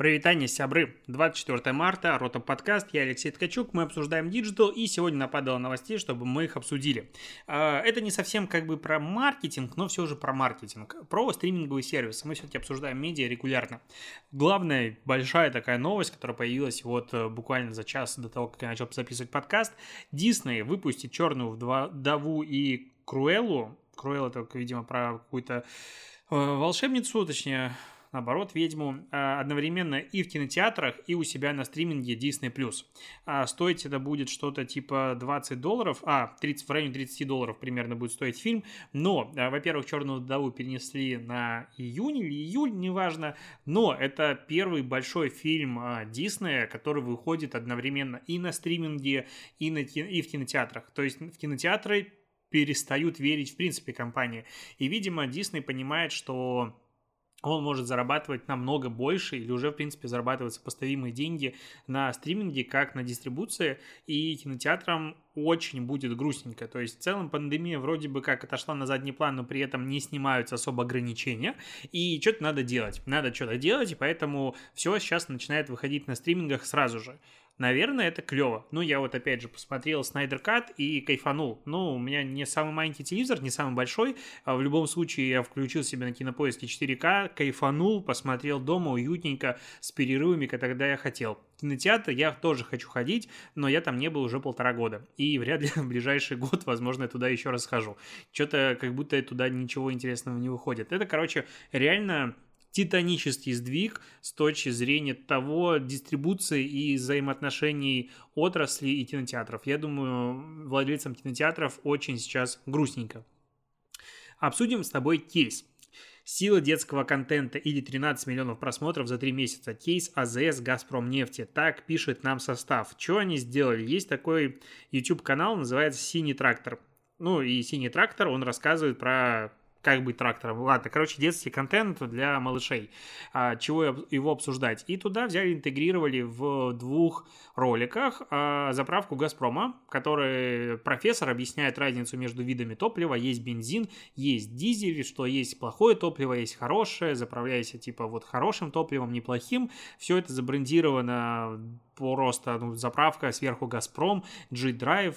Прывітанне, сябры. 24 марта, Рота подкаст, я Алексей Ткачук, мы обсуждаем диджитал, и сегодня нападало новостей, чтобы мы их обсудили. А, это не совсем как бы про маркетинг, но все же про маркетинг, про стриминговый сервис. Мы все-таки обсуждаем медиа регулярно. Главная большая такая новость, которая появилась вот э, буквально за час до того, как я начал записывать подкаст. Дисней выпустит черную вдову и Круэллу. Круэлла это, видимо, про какую-то э, волшебницу, точнее, наоборот, ведьму а, одновременно и в кинотеатрах, и у себя на стриминге Disney+. А стоить это будет что-то типа 20 долларов, а, 30, в районе 30 долларов примерно будет стоить фильм, но, а, во-первых, «Черную вдову» перенесли на июнь или июль, неважно, но это первый большой фильм Диснея, который выходит одновременно и на стриминге, и, на, и в кинотеатрах. То есть в кинотеатры перестают верить в принципе компании. И, видимо, Дисней понимает, что он может зарабатывать намного больше или уже, в принципе, зарабатывать сопоставимые деньги на стриминге, как на дистрибуции, и кинотеатрам очень будет грустненько. То есть в целом пандемия вроде бы как отошла на задний план, но при этом не снимаются особо ограничения, и что-то надо делать. Надо что-то делать, и поэтому все сейчас начинает выходить на стримингах сразу же. Наверное, это клево. Ну, я вот опять же посмотрел Снайдер Кат и кайфанул. Ну, у меня не самый маленький телевизор, не самый большой. А в любом случае, я включил себе на кинопоиске 4К, кайфанул, посмотрел дома уютненько, с перерывами, когда я хотел. Кинотеатр я тоже хочу ходить, но я там не был уже полтора года. И вряд ли в ближайший год, возможно, я туда еще раз схожу. Что-то как будто туда ничего интересного не выходит. Это, короче, реально титанический сдвиг с точки зрения того дистрибуции и взаимоотношений отрасли и кинотеатров. Я думаю, владельцам кинотеатров очень сейчас грустненько. Обсудим с тобой кейс. Сила детского контента или 13 миллионов просмотров за 3 месяца. Кейс АЗС Газпром нефти. Так пишет нам состав. Что они сделали? Есть такой YouTube канал, называется Синий трактор. Ну и Синий трактор, он рассказывает про как быть трактором. Ладно, короче, детский контент для малышей. А, чего его обсуждать? И туда взяли, интегрировали в двух роликах а, заправку Газпрома, который профессор объясняет разницу между видами топлива. Есть бензин, есть дизель, что есть плохое топливо, есть хорошее, заправляйся типа вот хорошим топливом, неплохим. Все это забрендировано просто ну, заправка, сверху Газпром, G-Drive,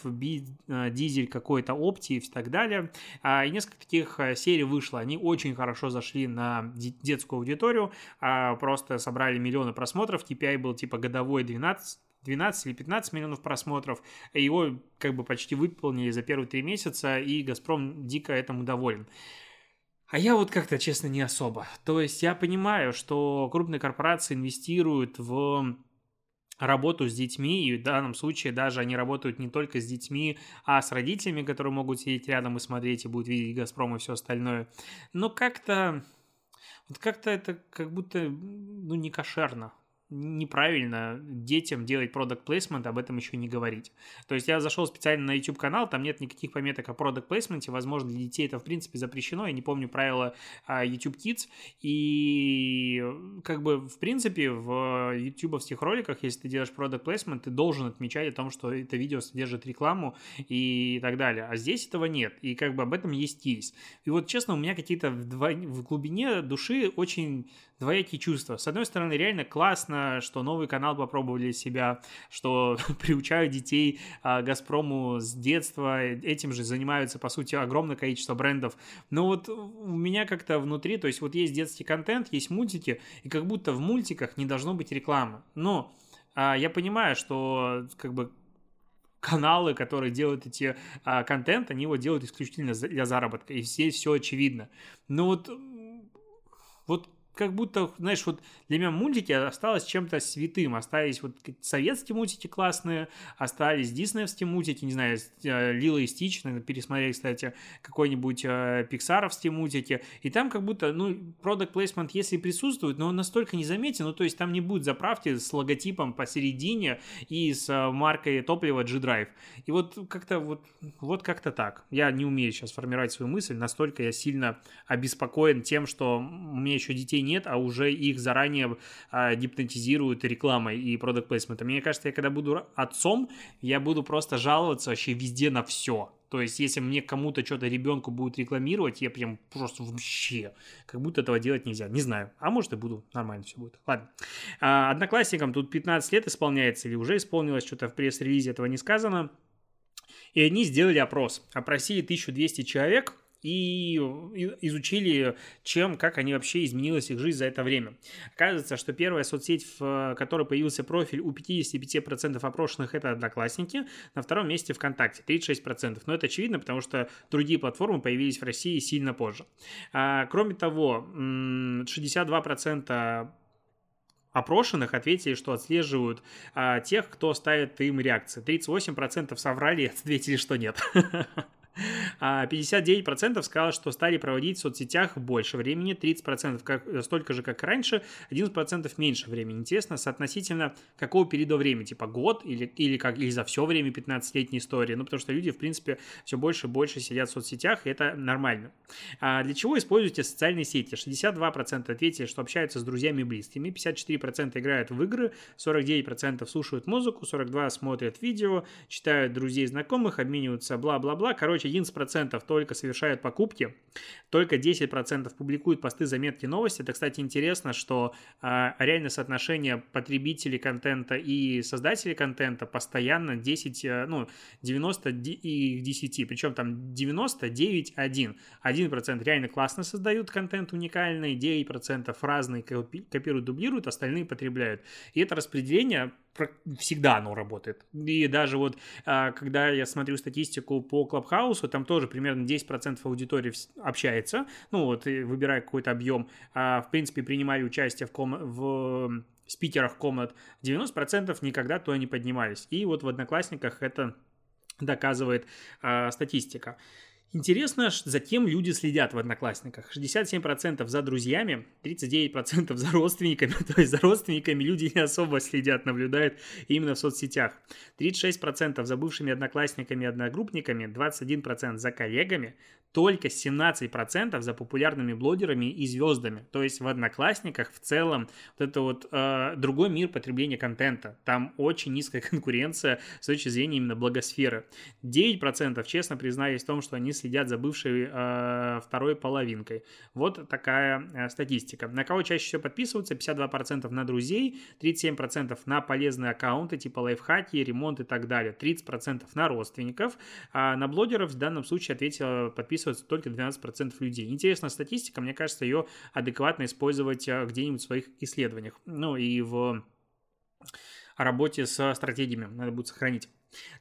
э, дизель какой-то Opti и так далее. А, и несколько таких э, серий вышло. Они очень хорошо зашли на детскую аудиторию, а, просто собрали миллионы просмотров. KPI был типа годовой 12 12 или 15 миллионов просмотров. Его как бы почти выполнили за первые три месяца, и «Газпром» дико этому доволен. А я вот как-то, честно, не особо. То есть я понимаю, что крупные корпорации инвестируют в работу с детьми, и в данном случае даже они работают не только с детьми, а с родителями, которые могут сидеть рядом и смотреть, и будут видеть «Газпром» и все остальное. Но как-то... Вот как-то это как будто, ну, не кошерно неправильно детям делать продукт placement, об этом еще не говорить. То есть я зашел специально на YouTube канал, там нет никаких пометок о продукт placement, возможно, для детей это в принципе запрещено, я не помню правила а, YouTube Kids, и как бы в принципе в ютубовских роликах, если ты делаешь продукт placement, ты должен отмечать о том, что это видео содержит рекламу и так далее, а здесь этого нет, и как бы об этом есть кейс. И вот честно, у меня какие-то в, в глубине души очень двоякие чувства. С одной стороны, реально классно, что новый канал попробовали себя, что приучают детей а, Газпрому с детства, этим же занимаются, по сути, огромное количество брендов. Но вот у меня как-то внутри, то есть вот есть детский контент, есть мультики, и как будто в мультиках не должно быть рекламы. Но а, я понимаю, что как бы каналы, которые делают эти а, контент, они его делают исключительно для заработка, и здесь все очевидно. Но вот вот как будто, знаешь, вот для меня мультики осталось чем-то святым. Остались вот советские мультики классные, остались диснеевские мультики, не знаю, э, Лила и Стич, наверное, пересмотрели, кстати, какой-нибудь э, пиксаровские мультики. И там как будто, ну, product placement, если присутствует, но он настолько незаметен, ну, то есть там не будет заправки с логотипом посередине и с э, маркой топлива G-Drive. И вот как-то вот, вот как-то так. Я не умею сейчас формировать свою мысль, настолько я сильно обеспокоен тем, что у меня еще детей нет, а уже их заранее а, гипнотизируют рекламой и продукт плейсментом. Мне кажется, я когда буду отцом, я буду просто жаловаться вообще везде на все. То есть, если мне кому-то что-то ребенку будет рекламировать, я прям просто вообще, как будто этого делать нельзя. Не знаю. А может и буду. Нормально все будет. Ладно. А, одноклассникам тут 15 лет исполняется или уже исполнилось, что-то в пресс-релизе этого не сказано. И они сделали опрос. Опросили 1200 человек, и изучили, чем, как они вообще изменилась их жизнь за это время. Оказывается, что первая соцсеть, в которой появился профиль у 55% опрошенных, это Одноклассники, на втором месте ВКонтакте, 36%. Но это очевидно, потому что другие платформы появились в России сильно позже. А, кроме того, 62% опрошенных ответили, что отслеживают а, тех, кто ставит им реакции. 38% соврали и ответили, что нет. А 59% сказало, что стали проводить в соцсетях больше времени, 30% как, столько же, как раньше, 11% меньше времени. Интересно, соотносительно какого периода времени, типа год или, или, как, или за все время 15-летней истории. Ну, потому что люди, в принципе, все больше и больше сидят в соцсетях, и это нормально. А для чего используете социальные сети? 62% ответили, что общаются с друзьями и близкими, 54% играют в игры, 49% слушают музыку, 42% смотрят видео, читают друзей и знакомых, обмениваются бла-бла-бла. Короче, короче, 11% только совершают покупки, только 10% публикуют посты, заметки, новости. Это, кстати, интересно, что а, реальное соотношение потребителей контента и создателей контента постоянно 10, э, ну, 90 и 10, причем там 99, 1. 1% реально классно создают контент уникальный, 9% разные копируют, дублируют, остальные потребляют. И это распределение всегда оно работает. И даже вот, а, когда я смотрю статистику по Клабхаусу, там тоже примерно 10% аудитории общается, ну вот, выбирая какой-то объем, а, в принципе, принимали участие в, ком... в спикерах комнат, 90% никогда туда не поднимались. И вот в Одноклассниках это доказывает а, статистика. Интересно, затем люди следят в Одноклассниках. 67% за друзьями, 39% за родственниками. То есть за родственниками люди не особо следят, наблюдают именно в соцсетях. 36% за бывшими одноклассниками и одногруппниками, 21% за коллегами, только 17% за популярными блогерами и звездами. То есть в Одноклассниках в целом вот это вот э, другой мир потребления контента. Там очень низкая конкуренция с точки зрения именно благосферы. 9% честно признались в том, что они следят за бывшей э, второй половинкой. Вот такая э, статистика. На кого чаще всего подписываются? 52% на друзей, 37% на полезные аккаунты типа лайфхаки, ремонт и так далее, 30% на родственников, а на блогеров в данном случае ответила подписываться только 12% людей. Интересная статистика, мне кажется, ее адекватно использовать э, где-нибудь в своих исследованиях. Ну и в работе с стратегиями надо будет сохранить.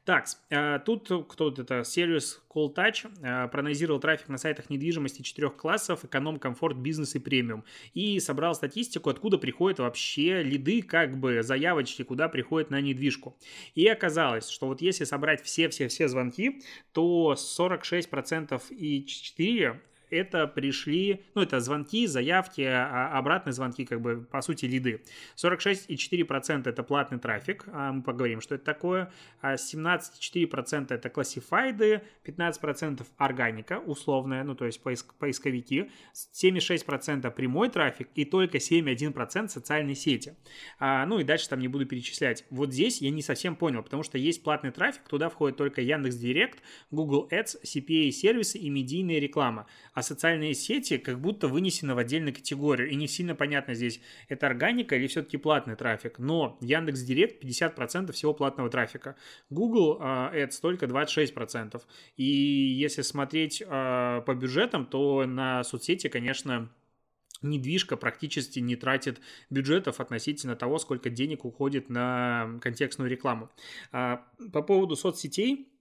Так, э, тут кто вот это, сервис Call Touch э, проанализировал трафик на сайтах недвижимости четырех классов, эконом, комфорт, бизнес и премиум. И собрал статистику, откуда приходят вообще лиды, как бы заявочки, куда приходят на недвижку. И оказалось, что вот если собрать все-все-все звонки, то 46% и 4 это пришли, ну, это звонки, заявки, а, а обратные звонки, как бы, по сути, лиды. 46,4% это платный трафик, а мы поговорим, что это такое. 17,4% это классифайды, 15% органика условная, ну, то есть поиск, поисковики, 76% прямой трафик и только 7,1% социальные сети. А, ну, и дальше там не буду перечислять. Вот здесь я не совсем понял, потому что есть платный трафик, туда входит только Яндекс.Директ, Google Ads, CPA-сервисы и медийная реклама. А социальные сети как будто вынесены в отдельную категорию. И не сильно понятно здесь, это органика или все-таки платный трафик. Но Яндекс Директ 50% всего платного трафика. Google uh, Ads только 26%. И если смотреть uh, по бюджетам, то на соцсети, конечно, недвижка практически не тратит бюджетов относительно того, сколько денег уходит на контекстную рекламу. А, по поводу соцсетей,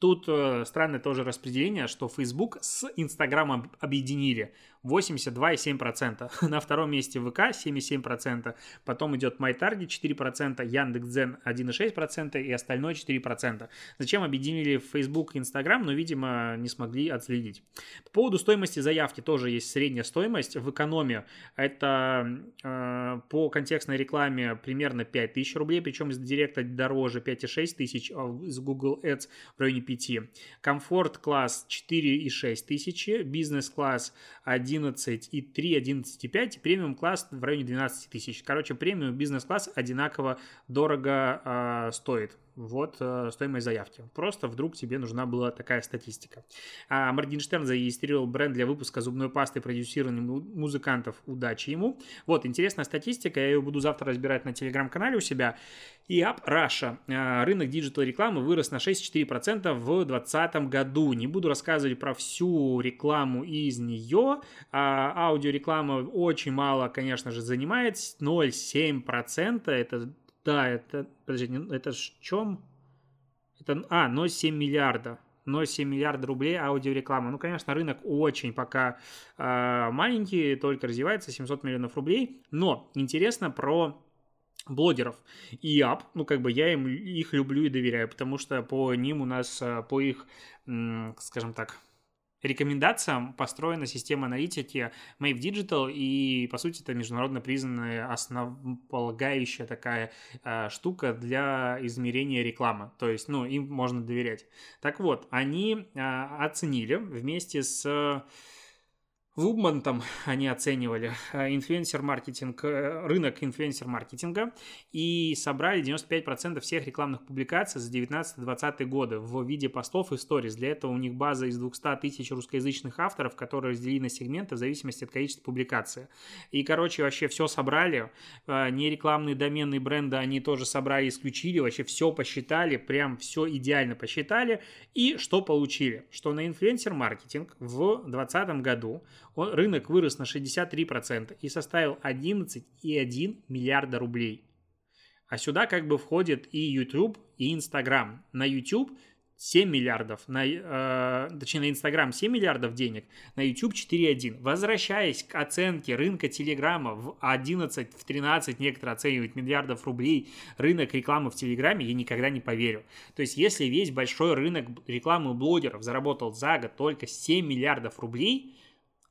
Тут э, странное тоже распределение, что Facebook с Instagram объединили. 82,7%. На втором месте ВК 7,7%. Потом идет MyTarget 4%, Яндекс.Дзен 1,6% и остальное 4%. Зачем объединили Facebook и Instagram, но, видимо, не смогли отследить. По поводу стоимости заявки тоже есть средняя стоимость. В экономе это э, по контекстной рекламе примерно 5000 рублей, причем из директа дороже 5,6 тысяч, а из Google Ads в районе 5. Комфорт класс 4,6 тысячи, бизнес класс 1 11,3, 11,5, и премиум класс в районе 12 тысяч. Короче, премиум бизнес-класс одинаково дорого э, стоит. Вот э, стоимость заявки. Просто вдруг тебе нужна была такая статистика. А Моргенштерн зарегистрировал бренд для выпуска зубной пасты, продюсированной музыкантов. Удачи ему. Вот, интересная статистика. Я ее буду завтра разбирать на телеграм-канале у себя. IAB Russia. Э, рынок диджитал рекламы вырос на 6,4% в 2020 году. Не буду рассказывать про всю рекламу из нее. А, аудиореклама очень мало, конечно же, занимает. 0,7%. Это да, это, подожди, это в чем? Это, а, 0,7 миллиарда. 0,7 миллиарда рублей аудиореклама. Ну, конечно, рынок очень пока э, маленький, только развивается, 700 миллионов рублей. Но интересно про блогеров и ап, ну как бы я им их люблю и доверяю, потому что по ним у нас, а, по их, скажем так, рекомендациям построена система аналитики Mave Digital, и, по сути, это международно признанная основополагающая такая э, штука для измерения рекламы. То есть, ну, им можно доверять. Так вот, они э, оценили вместе с Вубмантом они оценивали э, инфлюенсер-маркетинг, э, рынок инфлюенсер-маркетинга и собрали 95% всех рекламных публикаций за 19-20 годы в виде постов и сториз. Для этого у них база из 200 тысяч русскоязычных авторов, которые разделили на сегменты в зависимости от количества публикаций. И, короче, вообще все собрали. Э, не рекламные доменные бренды они тоже собрали, исключили. Вообще все посчитали, прям все идеально посчитали. И что получили? Что на инфлюенсер-маркетинг в 2020 году он, рынок вырос на 63% и составил 11,1 миллиарда рублей. А сюда как бы входит и YouTube, и Instagram. На YouTube 7 миллиардов, на, э, точнее на Instagram 7 миллиардов денег, на YouTube 4,1. Возвращаясь к оценке рынка Телеграма в 11, в 13 некоторые оценивают миллиардов рублей рынок рекламы в Телеграме, я никогда не поверю. То есть если весь большой рынок рекламы блогеров заработал за год только 7 миллиардов рублей,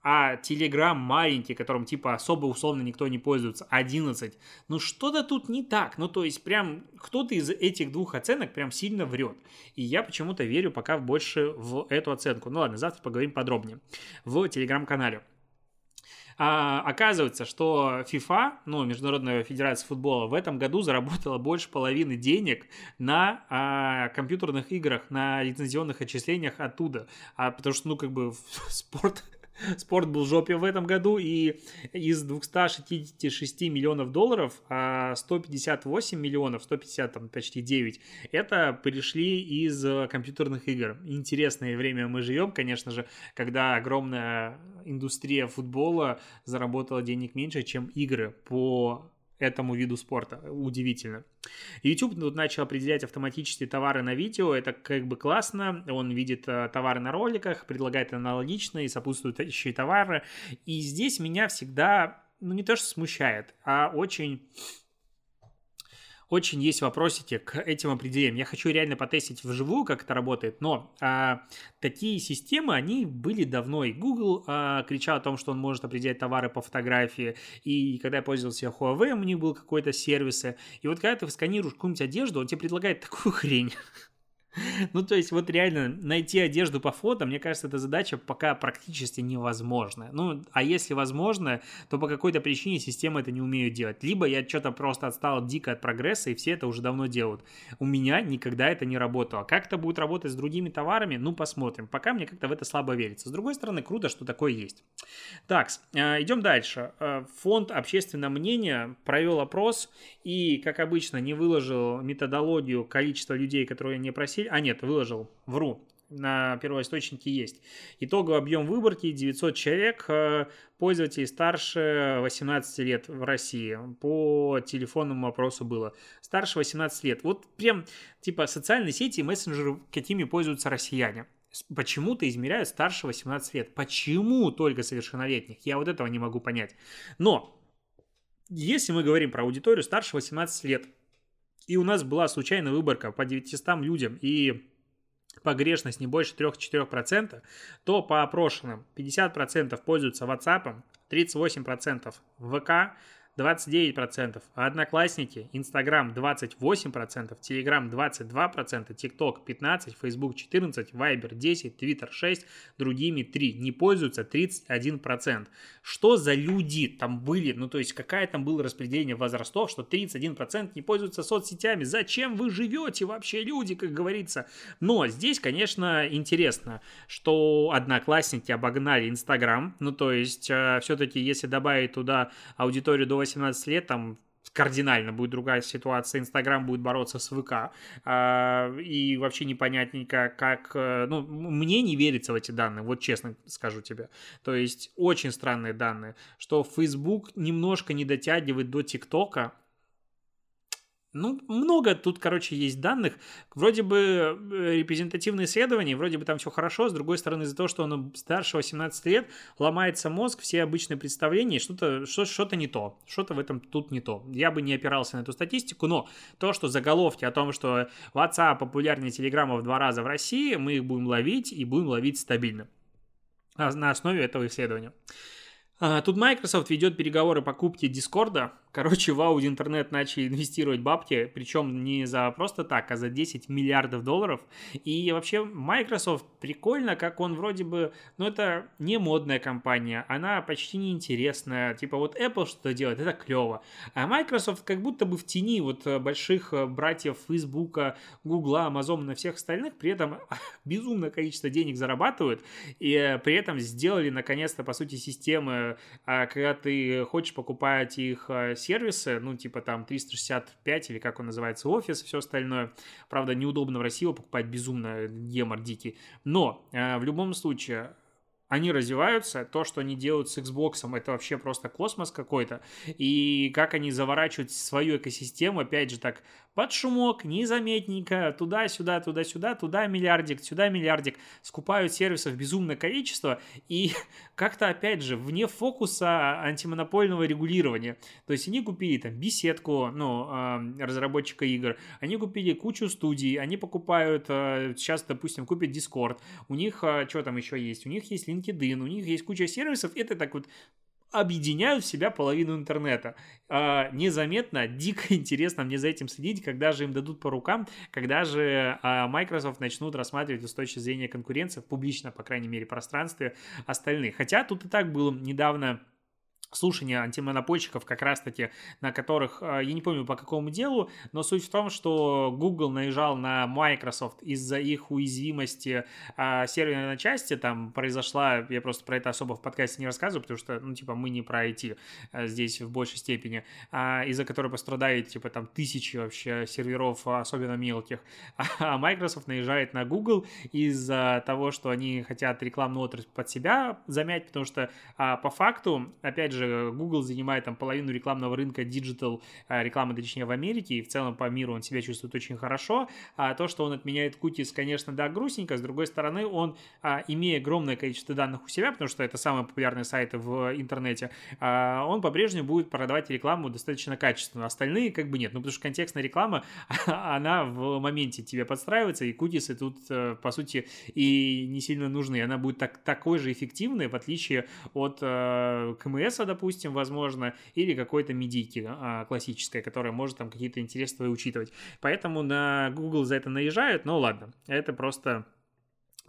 а Telegram маленький, которым типа особо условно никто не пользуется, 11. Ну что-то тут не так. Ну то есть прям кто-то из этих двух оценок прям сильно врет. И я почему-то верю пока больше в эту оценку. Ну ладно, завтра поговорим подробнее в Telegram-канале. А, оказывается, что FIFA, ну, Международная Федерация Футбола, в этом году заработала больше половины денег на а, компьютерных играх, на лицензионных отчислениях оттуда. А, потому что, ну, как бы спорт спорт был в жопе в этом году, и из 266 миллионов долларов, а 158 миллионов, 150 там почти 9, это пришли из компьютерных игр. Интересное время мы живем, конечно же, когда огромная индустрия футбола заработала денег меньше, чем игры по этому виду спорта. Удивительно. YouTube тут начал определять автоматически товары на видео. Это как бы классно. Он видит э, товары на роликах, предлагает аналогичные, сопутствующие товары. И здесь меня всегда, ну не то что смущает, а очень очень есть вопросики к этим определениям. Я хочу реально потестить вживую, как это работает, но а, такие системы, они были давно. И Google а, кричал о том, что он может определять товары по фотографии. И когда я пользовался Huawei, у них был какой-то сервис. И вот когда ты сканируешь какую-нибудь одежду, он тебе предлагает такую хрень. Ну, то есть, вот реально найти одежду по фото, мне кажется, эта задача пока практически невозможная. Ну, а если возможно, то по какой-то причине система это не умеет делать. Либо я что-то просто отстал дико от прогресса, и все это уже давно делают. У меня никогда это не работало. Как это будет работать с другими товарами, ну, посмотрим. Пока мне как-то в это слабо верится. С другой стороны, круто, что такое есть. Так, э, идем дальше. Э, фонд общественного мнения провел опрос и, как обычно, не выложил методологию количества людей, которые не просили а нет, выложил, вру, на первоисточнике есть. Итоговый объем выборки 900 человек, э, пользователей старше 18 лет в России. По телефонному вопросу было. Старше 18 лет. Вот прям типа социальные сети и мессенджеры, какими пользуются россияне. Почему-то измеряют старше 18 лет. Почему только совершеннолетних? Я вот этого не могу понять. Но если мы говорим про аудиторию старше 18 лет, и у нас была случайная выборка по 900 людям, и погрешность не больше 3-4%, то по опрошенным 50% пользуются WhatsApp, 38% ВК, 29%, Одноклассники, Инстаграм 28%, Телеграм 22%, ТикТок 15%, Фейсбук 14%, Вайбер 10%, Твиттер 6%, другими 3%. Не пользуются 31%. Что за люди там были? Ну, то есть, какая там было распределение возрастов, что 31% не пользуются соцсетями? Зачем вы живете вообще, люди, как говорится? Но здесь, конечно, интересно, что одноклассники обогнали Инстаграм. Ну, то есть, э, все-таки, если добавить туда аудиторию до 18 лет, там кардинально будет другая ситуация. Инстаграм будет бороться с ВК. А, и вообще непонятненько, как... Э, ну, мне не верится в эти данные, вот честно скажу тебе. То есть очень странные данные, что Facebook немножко не дотягивает до ТикТока, ну, много тут, короче, есть данных. Вроде бы э, репрезентативные исследования, вроде бы там все хорошо. С другой стороны, из-за того, что он старше 18 лет, ломается мозг, все обычные представления, что-то что, что не то. Что-то в этом тут не то. Я бы не опирался на эту статистику, но то, что заголовки о том, что WhatsApp популярнее Телеграма в два раза в России, мы их будем ловить и будем ловить стабильно. А на основе этого исследования. А, тут Microsoft ведет переговоры по покупке Дискорда. Короче, в Audi интернет начали инвестировать бабки, причем не за просто так, а за 10 миллиардов долларов. И вообще Microsoft прикольно, как он вроде бы, ну это не модная компания, она почти не интересная. Типа вот Apple что-то делает, это клево. А Microsoft как будто бы в тени вот э, больших э, братьев Facebook, Google, Amazon на всех остальных, при этом безумное количество денег зарабатывают, и э, при этом сделали наконец-то, по сути, системы, а, когда ты хочешь покупать их сервисы, ну, типа там 365 или как он называется, офис и все остальное. Правда, неудобно в России покупать безумно, гемор дикий. Но э, в любом случае, они развиваются, то, что они делают с Xbox, это вообще просто космос какой-то. И как они заворачивают свою экосистему, опять же так, под шумок, незаметненько, туда-сюда, туда-сюда, туда миллиардик, сюда миллиардик, скупают сервисов безумное количество, и как-то, опять же, вне фокуса антимонопольного регулирования. То есть они купили там беседку, ну, разработчика игр, они купили кучу студий, они покупают, а, сейчас, допустим, купят Discord, у них, а, что там еще есть, у них есть LinkedIn, у них есть куча сервисов, это так вот объединяют в себя половину интернета. А, незаметно, дико интересно мне за этим следить, когда же им дадут по рукам, когда же а, Microsoft начнут рассматривать с точки зрения конкуренции, публично, по крайней мере, пространстве остальных. Хотя тут и так было недавно слушания антимонопольщиков, как раз-таки, на которых, а, я не помню по какому делу, но суть в том, что Google наезжал на Microsoft из-за их уязвимости а, серверной части, там произошла, я просто про это особо в подкасте не рассказываю, потому что, ну, типа, мы не про IT а, здесь в большей степени, а, из-за которой пострадает, типа, там, тысячи вообще серверов, особенно мелких, а Microsoft наезжает на Google из-за того, что они хотят рекламную отрасль под себя замять, потому что а, по факту, опять же, же, Google занимает там половину рекламного рынка digital а, рекламы, точнее, в Америке, и в целом по миру он себя чувствует очень хорошо. А то, что он отменяет кутис, конечно, да, грустненько. С другой стороны, он, а, имея огромное количество данных у себя, потому что это самые популярные сайты в интернете, а, он по-прежнему будет продавать рекламу достаточно качественно. Остальные как бы нет. Ну, потому что контекстная реклама, она в моменте тебе подстраивается, и кутисы тут, э, по сути, и не сильно нужны. Она будет так, такой же эффективной, в отличие от э, КМС, допустим, возможно, или какой-то медийки а, классической, которая может там какие-то интересы твои учитывать. Поэтому на Google за это наезжают, но ладно, это просто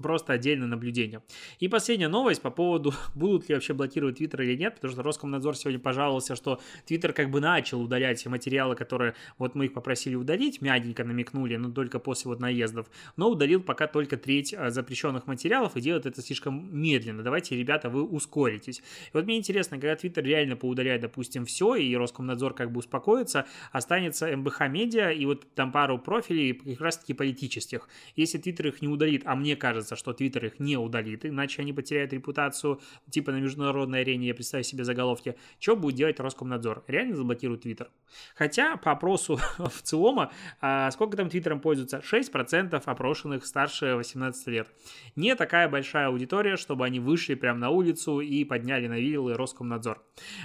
просто отдельное наблюдение. И последняя новость по поводу, будут ли вообще блокировать Twitter или нет, потому что Роскомнадзор сегодня пожаловался, что Twitter как бы начал удалять материалы, которые вот мы их попросили удалить, мягенько намекнули, но только после вот наездов, но удалил пока только треть а, запрещенных материалов и делает это слишком медленно. Давайте, ребята, вы ускоритесь. И вот мне интересно, когда Twitter реально поудаляет, допустим, все, и Роскомнадзор как бы успокоится, останется МБХ Медиа и вот там пару профилей как раз-таки политических. Если Twitter их не удалит, а мне кажется, кажется, что Твиттер их не удалит, иначе они потеряют репутацию типа на международной арене, я представляю себе заголовки. Что будет делать Роскомнадзор? Реально заблокирует Твиттер? Хотя по опросу ВЦИОМа, а, сколько там Твиттером пользуются? 6% опрошенных старше 18 лет. Не такая большая аудитория, чтобы они вышли прямо на улицу и подняли на вилы Роскомнадзор.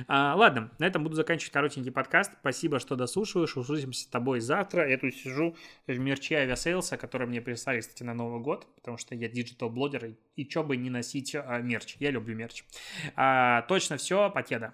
А, ладно, на этом буду заканчивать коротенький подкаст. Спасибо, что дослушиваешь. Услышимся с тобой завтра. Я тут сижу в мерче авиасейлса, который мне прислали, кстати, на Новый год, потому что я диджитал-блогер, и чё бы не носить а, мерч. Я люблю мерч. А, точно все, покеда.